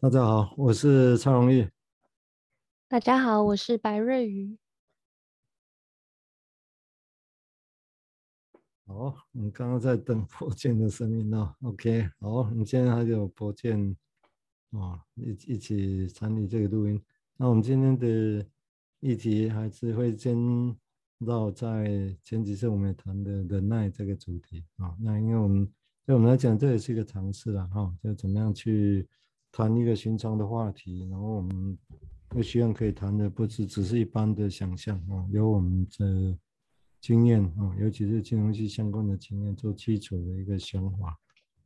大家好，我是蔡荣毅。大家好，我是白瑞瑜。好，我们刚刚在等 博建的声音哦。OK，好，我们今天还有博建哦，一一起参与这个录音。那我们今天的议题还是会先绕在前几次我们谈的忍耐这个主题啊。那因为我们对我们来讲，这也是一个尝试了哈，就怎么样去。谈一个寻常的话题，然后我们会希望可以谈的不是只是一般的想象啊，有我们的经验啊，尤其是金融系相关的经验做基础的一个想法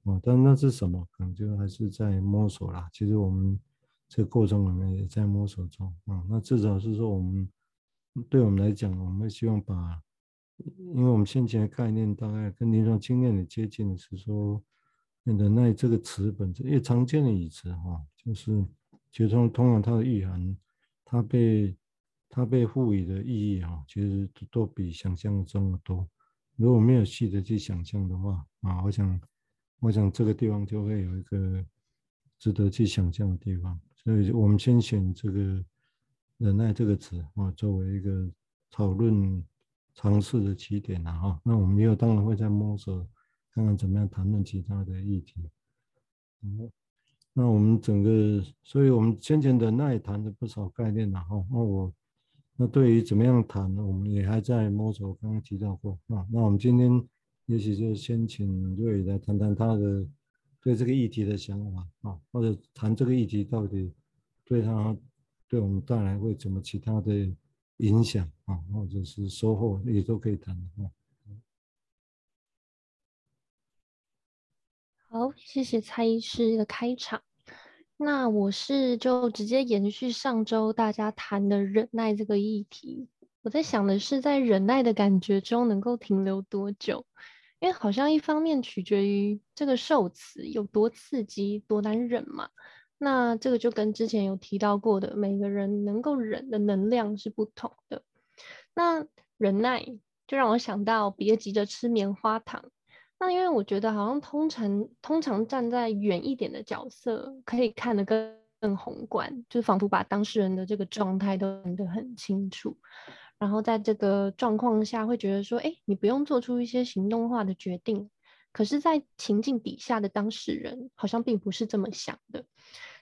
啊，但那是什么？可能就还是在摸索啦。其实我们这个过程里面也在摸索中啊。那至少是说，我们对我们来讲，我们希望把，因为我们先前的概念大概跟临床经验的接近是说。忍耐这个词本身，因为常见的语词哈，就是其实通通常它的意涵，它被它被赋予的意义哈，其实都比想象中的多。如果没有细的去想象的话啊，我想我想这个地方就会有一个值得去想象的地方。所以我们先选这个忍耐这个词啊，作为一个讨论尝试的起点了哈。那我们以后当然会在摸索。看看怎么样谈论其他的议题。嗯，那我们整个，所以我们先前的那也谈了不少概念了哈。那我，那对于怎么样谈呢？我们也还在摸索。刚刚提到过啊。那我们今天也许就先请瑞来谈谈他的对这个议题的想法啊，或者谈这个议题到底对他对我们带来会怎么其他的影响啊，或者是收获也都可以谈的。好，谢谢蔡医师的开场。那我是就直接延续上周大家谈的忍耐这个议题。我在想的是，在忍耐的感觉中能够停留多久？因为好像一方面取决于这个受词有多刺激、多难忍嘛。那这个就跟之前有提到过的，每个人能够忍的能量是不同的。那忍耐就让我想到，别急着吃棉花糖。那因为我觉得好像通常通常站在远一点的角色，可以看得更更宏观，就是仿佛把当事人的这个状态都看得很清楚。然后在这个状况下，会觉得说，哎，你不用做出一些行动化的决定。可是，在情境底下的当事人好像并不是这么想的。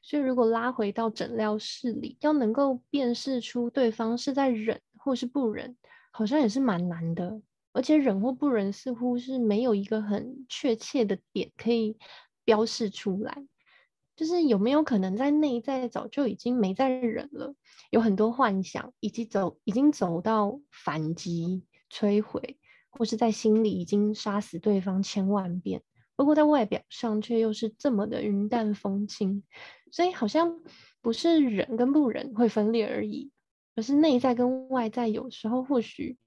所以，如果拉回到诊疗室里，要能够辨识出对方是在忍或是不忍，好像也是蛮难的。而且忍或不忍似乎是没有一个很确切的点可以标示出来，就是有没有可能在内在早就已经没在忍了，有很多幻想，以及走已经走到反击、摧毁，或是在心里已经杀死对方千万遍，不过在外表上却又是这么的云淡风轻，所以好像不是忍跟不忍会分裂而已，而是内在跟外在有时候或许。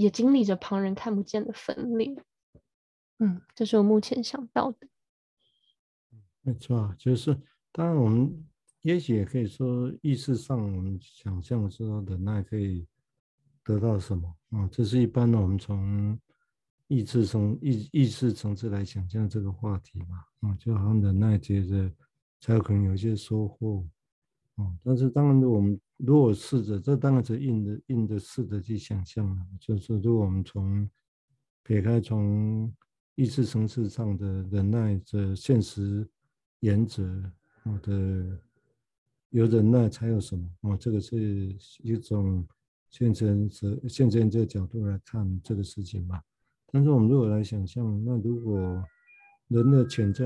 也经历着旁人看不见的分裂，嗯，这是我目前想到的。没错，就是当然我们也许也可以说，意识上我们想象说忍耐可以得到什么啊？这是一般的，我们从意志从意意识层次来想象这个话题嘛，啊，就好像忍耐接着才有可能有一些收获，啊，但是当然的我们。如果试着，这当然是硬的，硬的试着去想象了。就是如果我们从撇开从意识层次上的忍耐的现实原则，我的有忍耐才有什么？哦，这个是一种现成者现在这个角度来看这个事情嘛。但是我们如果来想象，那如果人的潜在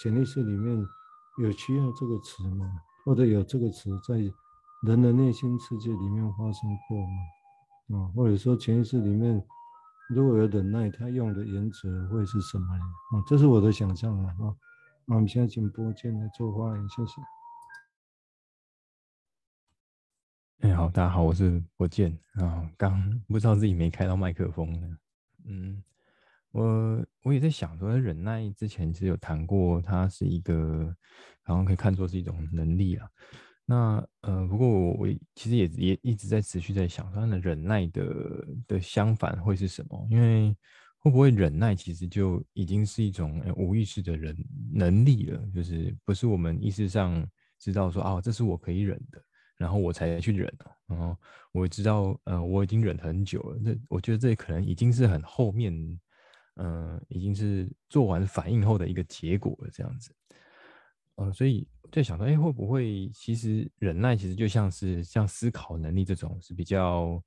潜意识里面有需要这个词吗？或者有这个词在？人的内心世界里面发生过吗？啊，或者说潜意识里面如果有忍耐，他用的原则会是什么呢？啊，这是我的想象啊。啊，我们现在请博建来做发言，谢谢。哎，好，大家好，我是博建啊。刚不知道自己没开到麦克风呢。嗯，我我也在想说，忍耐之前其实有谈过，它是一个好像可以看作是一种能力啊。那呃，不过我我其实也也一直在持续在想，他的忍耐的的相反会是什么？因为会不会忍耐其实就已经是一种无意识的人能力了？就是不是我们意识上知道说啊，这是我可以忍的，然后我才去忍，然后我知道呃我已经忍很久了。那我觉得这可能已经是很后面，嗯、已经是做完反应后的一个结果了，这样子。呃，所以在想说，哎，会不会其实忍耐其实就像是像思考能力这种是比较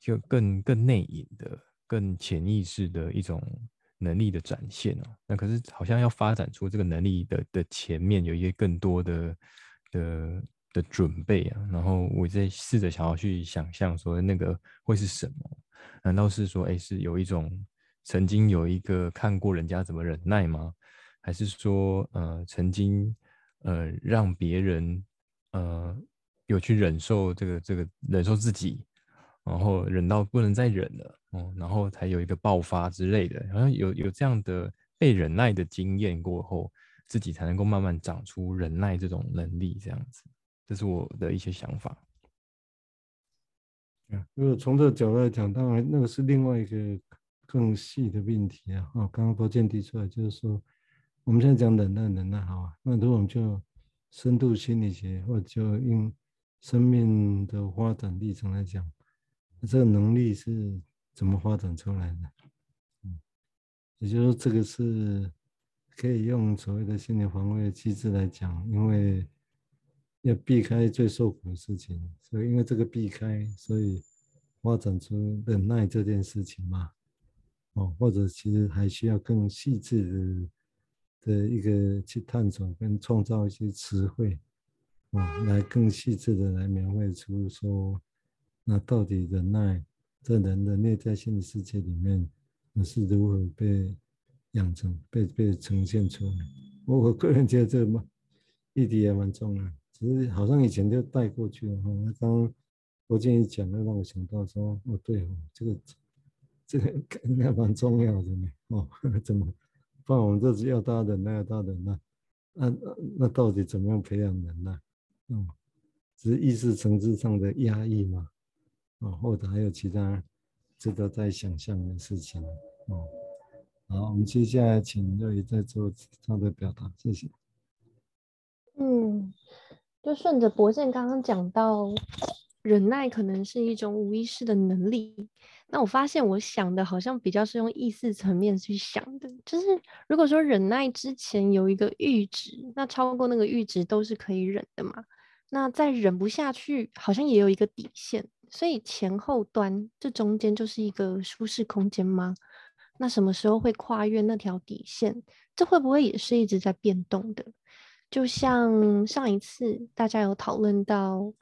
就更更内隐的。更潜意识的一种能力的展现哦，那可是好像要发展出这个能力的的前面有一些更多的的的准备啊，然后我在试着想要去想象说那个会是什么？难道是说，哎，是有一种曾经有一个看过人家怎么忍耐吗？还是说，呃，曾经呃让别人呃有去忍受这个这个忍受自己？然后忍到不能再忍了，嗯，然后才有一个爆发之类的，好像有有这样的被忍耐的经验过后，自己才能够慢慢长出忍耐这种能力，这样子，这是我的一些想法。如果从这个角度来讲，当然那个是另外一个更细的命题啊。哦，刚刚博健提出来就是说，我们现在讲忍耐，忍耐好啊，那如果我们就深度心理学，或者就用生命的发展历程来讲。这个能力是怎么发展出来的？嗯，也就是说，这个是可以用所谓的心理防卫机制来讲，因为要避开最受苦的事情，所以因为这个避开，所以发展出忍耐这件事情嘛。哦，或者其实还需要更细致的的一个去探索跟创造一些词汇，啊，来更细致的来描绘出说。那到底忍耐在人的内在心理世界里面，那是如何被养成、被被呈现出来？我我个人觉得这个嘛，议题也蛮重要，只是好像以前就带过去了哈。那刚刚我建议讲的，让我想到说，哦对哦，这个这个应该蛮重要的呢。哦，怎么？不然我们就是要大忍耐，要大忍耐。那那那到底怎么样培养忍耐？嗯，只是意识层次上的压抑嘛？哦，或者还有其他值得再想象的事情哦。好，我们接下来请乐怡再做他的表达，谢谢。嗯，就顺着博健刚刚讲到，忍耐可能是一种无意识的能力。那我发现，我想的好像比较是用意识层面去想的，就是如果说忍耐之前有一个阈值，那超过那个阈值都是可以忍的嘛。那再忍不下去，好像也有一个底线。所以前后端这中间就是一个舒适空间吗？那什么时候会跨越那条底线？这会不会也是一直在变动的？就像上一次大家有讨论到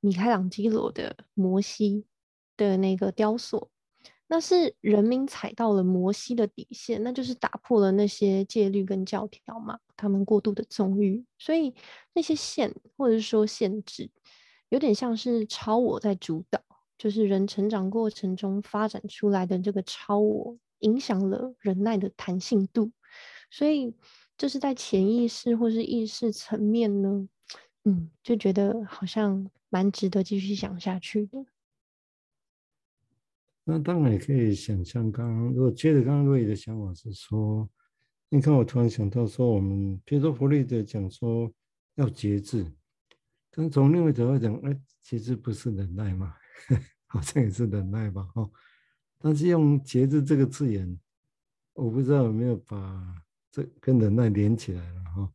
米开朗基罗的摩西的那个雕塑，那是人民踩到了摩西的底线，那就是打破了那些戒律跟教条嘛，他们过度的纵欲，所以那些线或者是说限制。有点像是超我在主导，就是人成长过程中发展出来的这个超我，影响了忍耐的弹性度，所以这是在潜意识或是意识层面呢，嗯，就觉得好像蛮值得继续想下去的。那当然也可以想象，刚刚如果接着刚刚瑞的想法是说，你看我突然想到说，我们比如说弗里德讲说要节制。但从另外一角度讲，哎，节制不是忍耐嘛，好像也是忍耐吧，哈。但是用“节制”这个字眼，我不知道有没有把这跟忍耐连起来了，哈。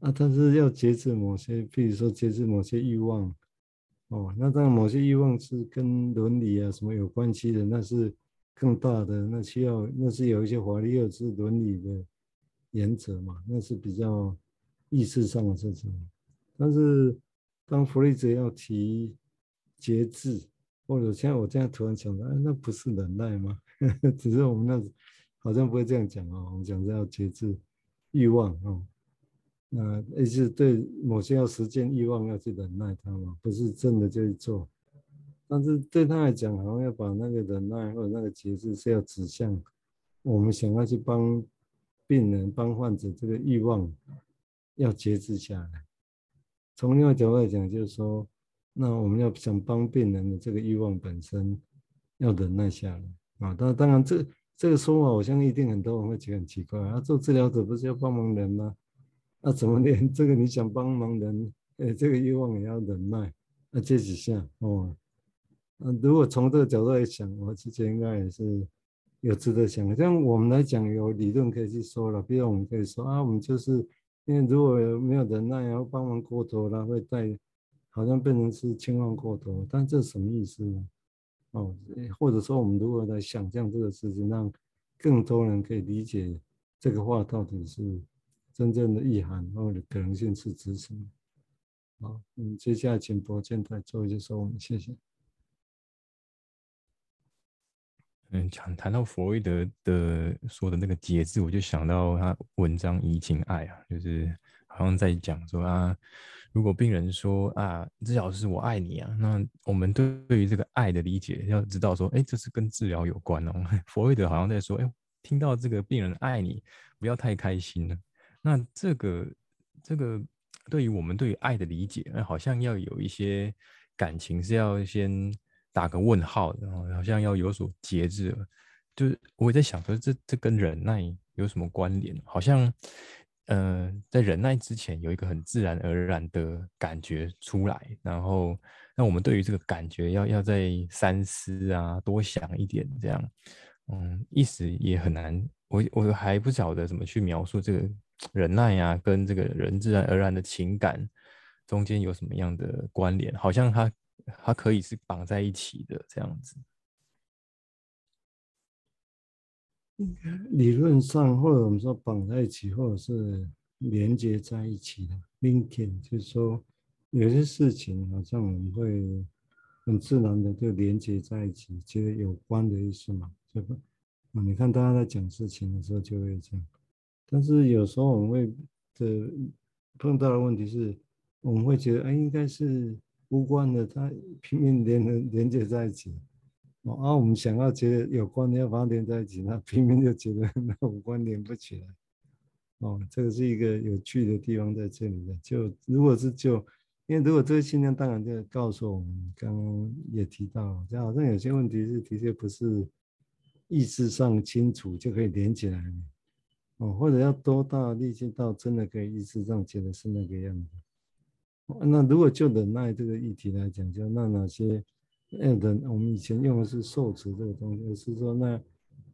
啊，但是要节制某些，比如说节制某些欲望，哦，那当然某些欲望是跟伦理啊什么有关系的，那是更大的，那需要那是有一些法律或是伦理的原则嘛，那是比较意识上的事情，但是。当弗里泽要提节制，或者像我这样突然想到，哎，那不是忍耐吗？只是我们那好像不会这样讲哦，我们讲是要节制欲望哦，那意思对某些要实践欲望要去忍耐他嘛，不是真的就去做。但是对他来讲，好像要把那个忍耐或者那个节制是要指向我们想要去帮病人、帮患者这个欲望要节制下来。从另外角度来讲，就是说，那我们要想帮病人的这个欲望本身要忍耐下来啊。当当然，这这个说法，我相信一定很多人会觉得很奇怪啊。做治疗者不是要帮忙人吗？那、怎么连这个你想帮忙人，哎，这个欲望也要忍耐？那这几下哦，嗯，如果从这个角度来想，我之前应该也是有值得想。像我们来讲，有理论可以去说了，比如我们可以说啊，我们就是因为如果没有忍耐，然后帮忙过头了，会带。好像变成是轻放过头，但这是什么意思呢？哦，或者说我们如何来想象这个事情，让更多人可以理解这个话到底是真正的意涵，或者可能性是指什么？好，嗯，接下来请博建再做一些说明，谢谢。嗯，讲谈到弗洛伊德的说的那个节制，我就想到他文章《移情爱》啊，就是好像在讲说啊。如果病人说啊，治疗师我爱你啊，那我们对对于这个爱的理解，要知道说，哎，这是跟治疗有关哦。弗洛伊德好像在说，哎，听到这个病人爱你，不要太开心了。那这个这个对于我们对于爱的理解，那好像要有一些感情是要先打个问号的，然后好像要有所节制。就是我也在想说，这这跟忍耐有什么关联？好像。呃，在忍耐之前有一个很自然而然的感觉出来，然后那我们对于这个感觉要要再三思啊，多想一点这样，嗯，一时也很难，我我还不晓得怎么去描述这个忍耐呀、啊，跟这个人自然而然的情感中间有什么样的关联？好像它它可以是绑在一起的这样子。理论上，或者我们说绑在一起，或者是连接在一起的 linking，就是说有些事情好像我们会很自然的就连接在一起，觉得有关的意思嘛，对吧？啊，你看大家在讲事情的时候就会这样，但是有时候我们会的碰到的问题是，我们会觉得哎，应该是无关的，它拼命连连接在一起。哦，啊，我们想要觉得有关的要把它连在一起，那拼命就觉得 那无关连不起来。哦，这个是一个有趣的地方在这里的。就如果是就，因为如果这个信念当然就告诉我们，刚刚也提到，就好像有些问题是的确不是意识上清楚就可以连起来。哦，或者要多大力气到真的可以意识上觉得是那个样子。那如果就忍耐这个议题来讲，就那哪些？哎，忍，我们以前用的是受持这个东西，是说那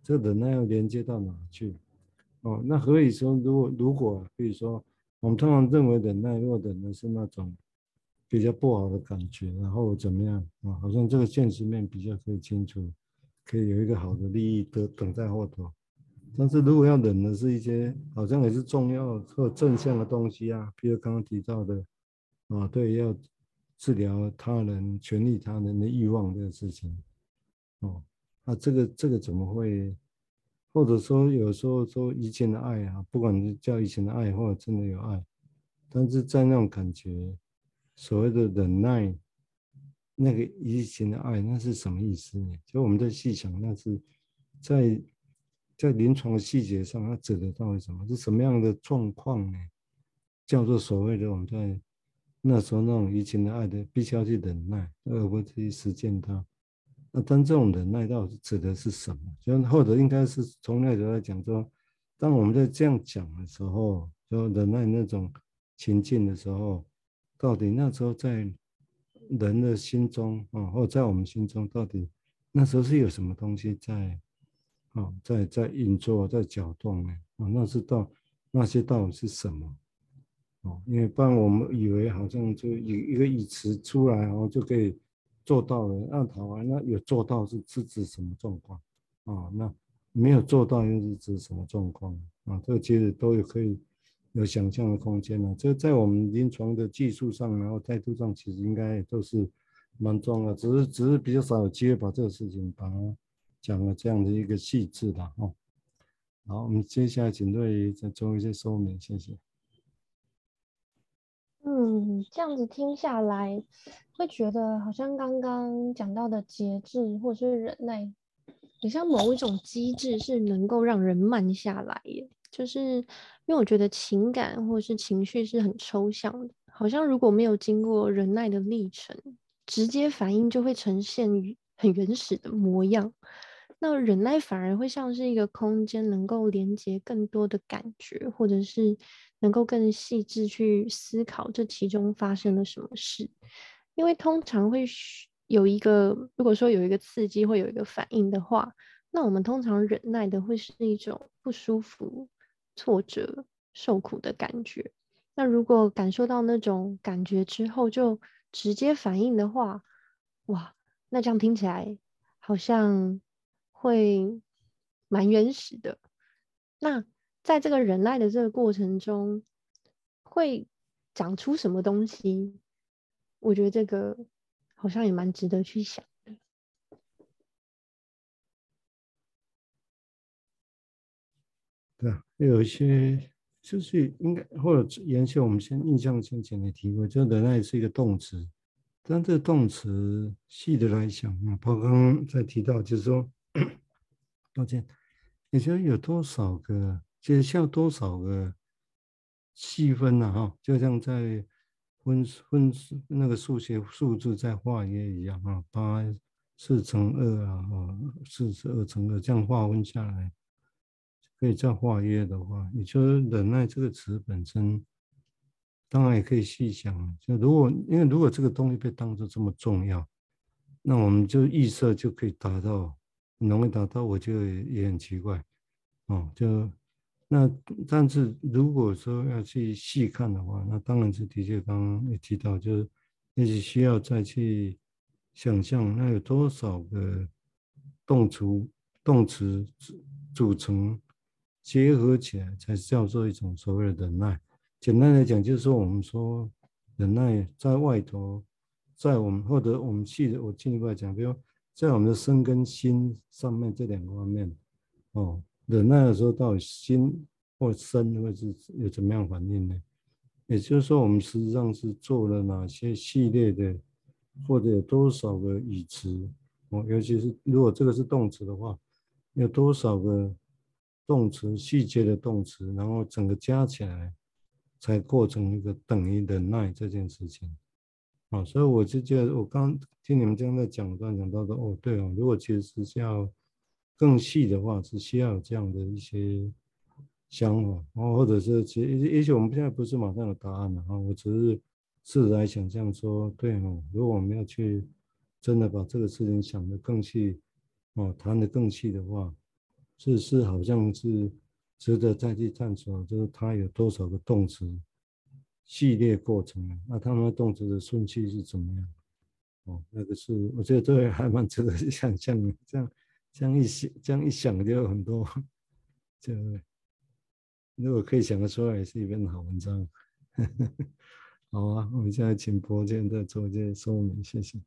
这忍耐要连接到哪去？哦，那何以说，如果如果，比如说，我们通常认为忍耐，如果忍的是那种比较不好的感觉，然后怎么样啊？好像这个现实面比较可以清楚，可以有一个好的利益的等在后头。但是如果要忍的是一些好像也是重要或正向的东西啊，比如刚刚提到的啊，对，要。治疗他人、权利他人的欲望这个事情，哦，那这个这个怎么会？或者说有时候说以前的爱啊，不管是叫以前的爱，或者真的有爱，但是在那种感觉，所谓的忍耐，那个以前的爱，那是什么意思呢？就我们在细想，那是在在临床的细节上，它指的到底什么？是什么样的状况呢？叫做所谓的我们在。那时候那种移情的爱的，必须要去忍耐，而不去实践它。那但这种忍耐到底指的是什么？就或者应该是从那个角度来讲说，当我们在这样讲的时候，就忍耐那种情境的时候，到底那时候在人的心中啊，或者在我们心中，到底那时候是有什么东西在啊，在在运作，在搅动呢？啊，那是到那些到底是什么？哦因为不然我们以为好像就一一个语词出来，然后就可以做到了。那台湾那有做到是是指什么状况啊？那没有做到又是指什么状况啊？这个其实都有可以有想象的空间了。这在我们临床的技术上，然后态度上，其实应该都是蛮重要的。只是只是比较少有机会把这个事情把它讲了这样的一个细致的哦。好，我们接下来请瑞再做一些说明，谢谢。嗯，这样子听下来，会觉得好像刚刚讲到的节制或是忍耐，好像某一种机制是能够让人慢下来耶。就是因为我觉得情感或是情绪是很抽象的，好像如果没有经过忍耐的历程，直接反应就会呈现很原始的模样。那忍耐反而会像是一个空间，能够连接更多的感觉，或者是能够更细致去思考这其中发生了什么事。因为通常会有一个，如果说有一个刺激，会有一个反应的话，那我们通常忍耐的会是一种不舒服、挫折、受苦的感觉。那如果感受到那种感觉之后，就直接反应的话，哇，那这样听起来好像会蛮原始的。那在这个忍耐的这个过程中，会长出什么东西？我觉得这个好像也蛮值得去想的。对啊，有一些。就是应该或者延续我们先印象先前的提过，就忍耐是一个动词，但这个动词细的来讲啊，包括刚刚在提到，就是说，抱歉，你觉得有多少个，就是需要多少个细分呢？哈，就像在分分那个数学数字在化约一样啊，八四乘二啊，四十二乘二这样划分下来。可以再化约的话，也就是忍耐这个词本身，当然也可以细想。就如果因为如果这个东西被当作这么重要，那我们就预设就可以达到，容易达到，我觉得也很奇怪哦。就那但是如果说要去细看的话，那当然是的确刚刚也提到，就是也许需要再去想象，那有多少个动词动词组成。结合起来才叫做一种所谓的忍耐。简单来讲，就是说我们说忍耐在外头，在我们或者我们细，我进一步来讲，比如在我们的身跟心上面这两个方面，哦，忍耐的时候到底心或身会是有怎么样反应呢？也就是说，我们实际上是做了哪些系列的，或者有多少个语词？哦，尤其是如果这个是动词的话，有多少个？动词细节的动词，然后整个加起来，才构成一个等于忍耐这件事情。啊，所以我就觉得，我刚听你们这样在讲，刚讲到的，哦，对哦，如果其实是要更细的话，是需要有这样的一些想法，然后或者是其实也许我们现在不是马上有答案了啊，我只是试着来想象说，对哦，如果我们要去真的把这个事情想得更细，哦，谈得更细的话。是是，好像是值得再去探索，就是它有多少个动词系列过程，那他们的动词的顺序是怎么样？哦，那个是我觉得这个还蛮值得想象的。这样这样一想，这样一想就有很多，就如果可以想得出来，也是一篇好文章。好啊，我们现在请柏健再做一些说明，谢谢。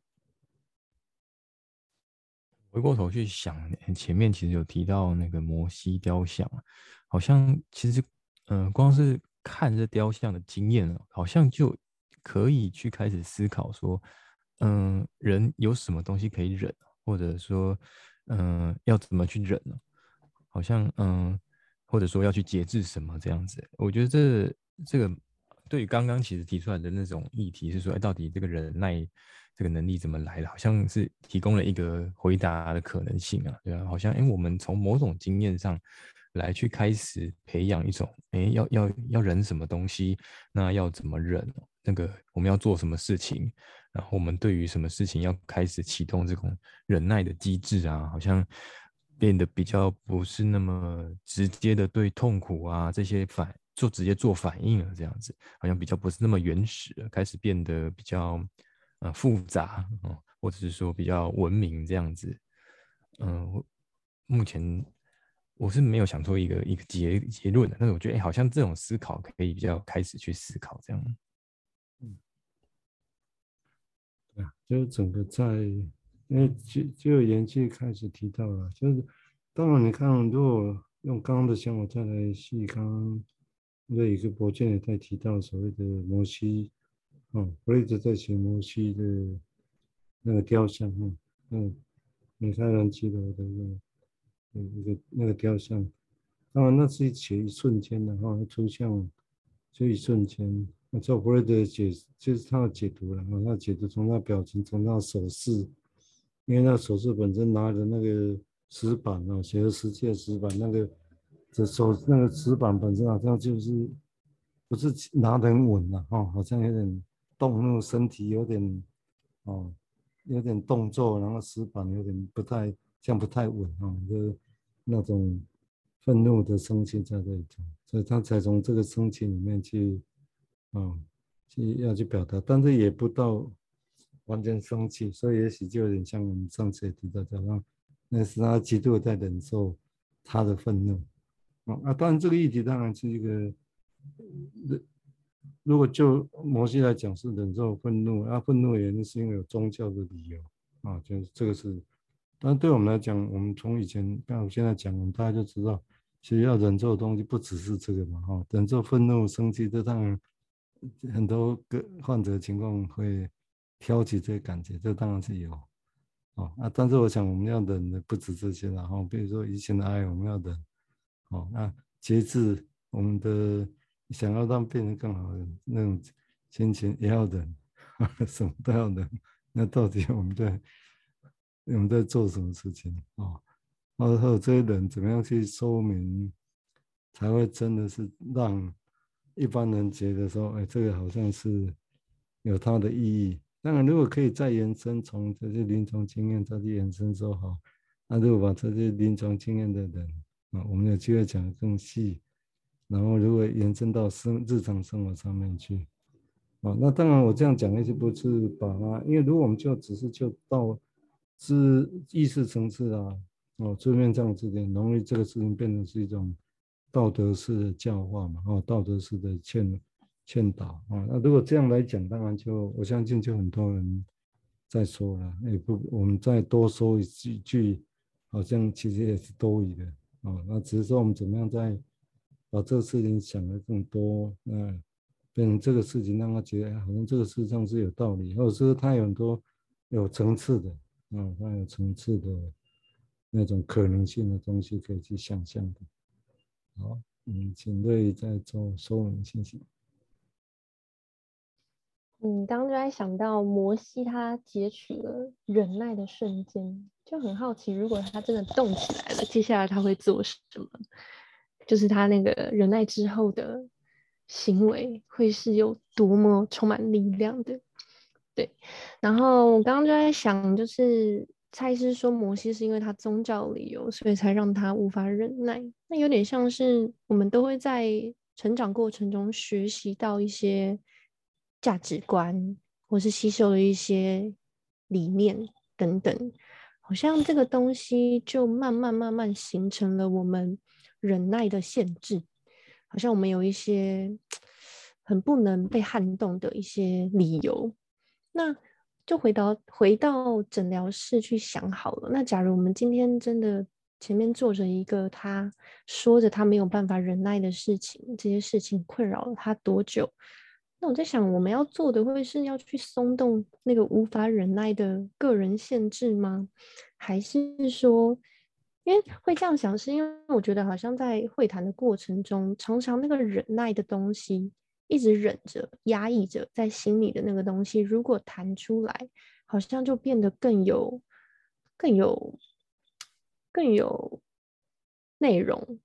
回过头去想，前面其实有提到那个摩西雕像，好像其实，嗯、光是看这雕像的经验，好像就可以去开始思考说，嗯、人有什么东西可以忍，或者说，嗯、要怎么去忍呢？好像，嗯、或者说要去节制什么这样子。我觉得这这个对于刚刚其实提出来的那种议题是说，哎，到底这个忍耐。这个能力怎么来的？好像是提供了一个回答的可能性啊，对啊，好像哎，我们从某种经验上来去开始培养一种，哎，要要要忍什么东西，那要怎么忍？那个我们要做什么事情？然后我们对于什么事情要开始启动这种忍耐的机制啊，好像变得比较不是那么直接的对痛苦啊这些反做直接做反应了，这样子好像比较不是那么原始，开始变得比较。呃，复杂，嗯，或者是说比较文明这样子，嗯，目前我是没有想出一个一个结结论的，但是我觉得，哎，好像这种思考可以比较开始去思考这样，嗯，对啊，就是整个在，因为就就有研究开始提到了，就是当然你看，如果用刚刚的想法再来细，刚刚那一个博建也在提到所谓的摩西。哦，我一直在写摩西的那个雕像，哈，嗯，米开朗基罗的那个一个那个雕像，当然那是一写一瞬间的哈，抽象就一瞬间。那照弗雷德解，就是他的解读了，哈，他解读从他表情，从他手势，因为他手势本身拿着那个石板哦，写了十届石板，那个这手那个石板本身好像就是不是拿得很稳了哦，好像有点动，那个身体有点哦，有点动作，然后石板有点不太像不太稳啊，就那种愤怒的生气在这里，所以他才从这个生气里面去哦，去要去表达，但是也不到完全生气，所以也许就有点像我们上次也提到的，那那是他极度在忍受他的愤怒啊啊！当然这个议题当然是一个，如果就摩西来讲是忍受愤怒，啊，愤怒原因是因为有宗教的理由啊，就是这个是，但对我们来讲，我们从以前到现在讲，我们大家就知道，其实要忍受的东西不只是这个嘛，哈，忍受愤怒、生气，这当然很多个患者情况会。挑起这些感觉，这当然是有，哦啊，但是我想我们要忍的不止这些，然后比如说以前的爱我们要忍，哦，那节制我们的想要让病人更好的那种心情也要忍，什么都要忍，那到底我们在我们在做什么事情啊？然后这些人怎么样去说明，才会真的是让一般人觉得说，哎，这个好像是有它的意义。当然，如果可以再延伸，从这些临床经验再去延伸说好，那如果把这些临床经验的人啊，我们有机会讲得更细，然后如果延伸到生日常生活上面去，啊，那当然我这样讲的是不是把它，因为如果我们就只是就到知意识层次啊，哦，桌面这样子的，容易这个事情变成是一种道德式的教化嘛，哦，道德式的劝。劝导啊，那如果这样来讲，当然就我相信就很多人在说了，也不，我们再多说一句句，好像其实也是多余的啊。那只是说我们怎么样再把这个事情想得更多，那变成这个事情让他觉得好像这个事上是有道理，或者是他有很多有层次的啊，他有层次的那种可能性的东西可以去想象的。好，嗯，请瑞再做说明，谢谢。嗯，刚刚在想到摩西他截取了忍耐的瞬间，就很好奇，如果他真的动起来了，接下来他会做什么？就是他那个忍耐之后的行为会是有多么充满力量的。对，然后我刚刚就在想，就是蔡医师说摩西是因为他宗教理由，所以才让他无法忍耐。那有点像是我们都会在成长过程中学习到一些。价值观，或是吸收了一些理念等等，好像这个东西就慢慢慢慢形成了我们忍耐的限制，好像我们有一些 很不能被撼动的一些理由。那就回到回到诊疗室去想好了。那假如我们今天真的前面坐着一个他说着他没有办法忍耐的事情，这些事情困扰了他多久？那我在想，我们要做的会是要去松动那个无法忍耐的个人限制吗？还是说，因为会这样想，是因为我觉得好像在会谈的过程中，常常那个忍耐的东西一直忍着、压抑着在心里的那个东西，如果弹出来，好像就变得更有、更有、更有内容，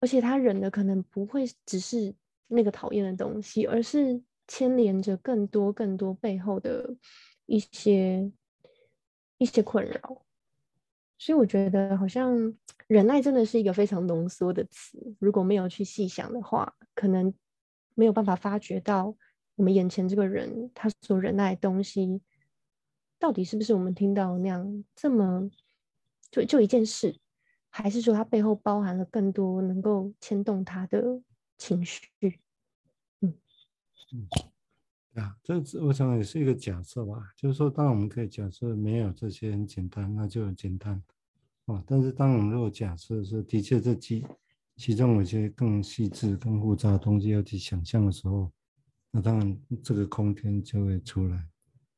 而且他忍的可能不会只是。那个讨厌的东西，而是牵连着更多更多背后的一些一些困扰，所以我觉得好像忍耐真的是一个非常浓缩的词，如果没有去细想的话，可能没有办法发觉到我们眼前这个人他所忍耐的东西，到底是不是我们听到那样这么就就一件事，还是说它背后包含了更多能够牵动他的情绪？嗯嗯，啊，这我想也是一个假设吧，就是说，当我们可以假设没有这些很简单，那就很简单啊。但是，当我们如果假设是的确这其其中有些更细致、更复杂的东西要去想象的时候，那当然这个空间就会出来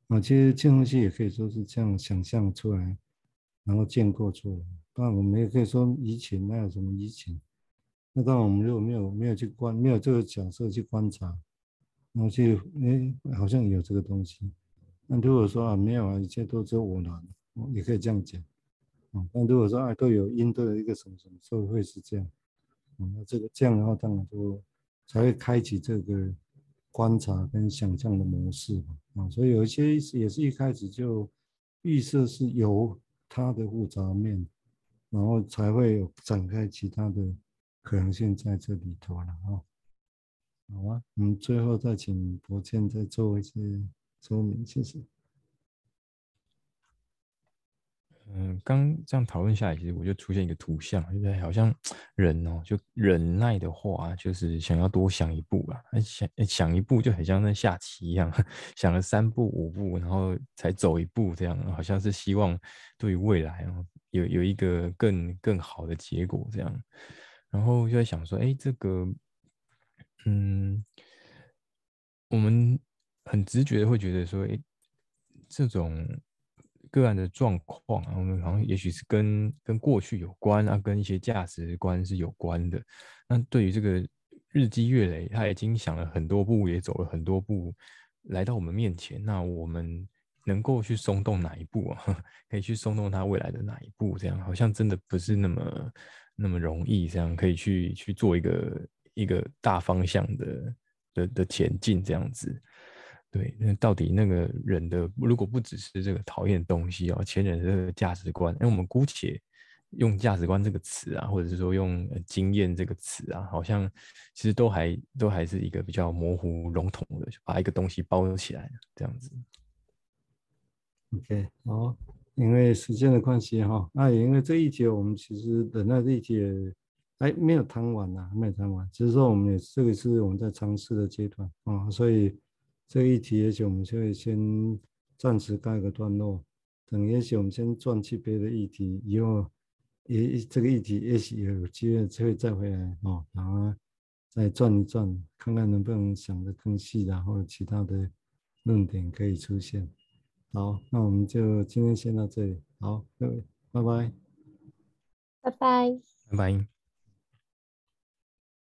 啊。其实这东西也可以说是这样想象出来，然后建构出来。当然，我们也可以说移情，那有什么移情？那当然，我们如果没有没有去观，没有这个角色去观察，然后去哎，好像有这个东西。那如果说啊，没有啊，一切都只有我难，也可以这样讲。啊。但如果说啊都有因，都有一个什么什么，社会是这样。啊，那这个这样的话，当然就才会开启这个观察跟想象的模式嘛啊。所以有一些也是一开始就预设是有它的复杂面，然后才会有展开其他的可能性在这里头了啊。好啊，我们最后再请柏谦再做一些说明，谢谢。嗯，刚这样讨论下来，其实我就出现一个图像，就是好像 人哦，就忍耐的话，就是想要多想一步啊，想想一步就很像在下棋一样，想了三步五步，然后才走一步，这样好像是希望对于未来有有一个更更好的结果这样，然后就在想说，哎，这个，嗯，我们很直觉的会觉得说，哎，这种。个案的状况啊，我们好像也许是跟跟过去有关啊，跟一些价值观是有关的。那对于这个日积月累，他已经想了很多步，也走了很多步，来到我们面前。那我们能够去松动哪一步啊？可以去松动他未来的哪一步？这样好像真的不是那么那么容易。这样可以去去做一个一个大方向的的的前进，这样子。对，那到底那个人的如果不只是这个讨厌的东西哦，前人的这个价值观，那我们姑且用价值观这个词啊，或者是说用经验这个词啊，好像其实都还都还是一个比较模糊笼统的，把一个东西包起来这样子。OK，好，因为时间的关系哈，那也因为这一节我们其实等待这一节哎没有谈完呢，没有谈完，只是说我们也这个是我们在尝试的阶段啊，所以。这一题，也许我们就会先暂时告一个段落。等也许我们先转去别的议题，以后也这个议题也许有机会就会再回来哦，然后再转一转，看看能不能想得更细，然后其他的论点可以出现。好，那我们就今天先到这里。好，各位，拜拜，拜拜，拜拜。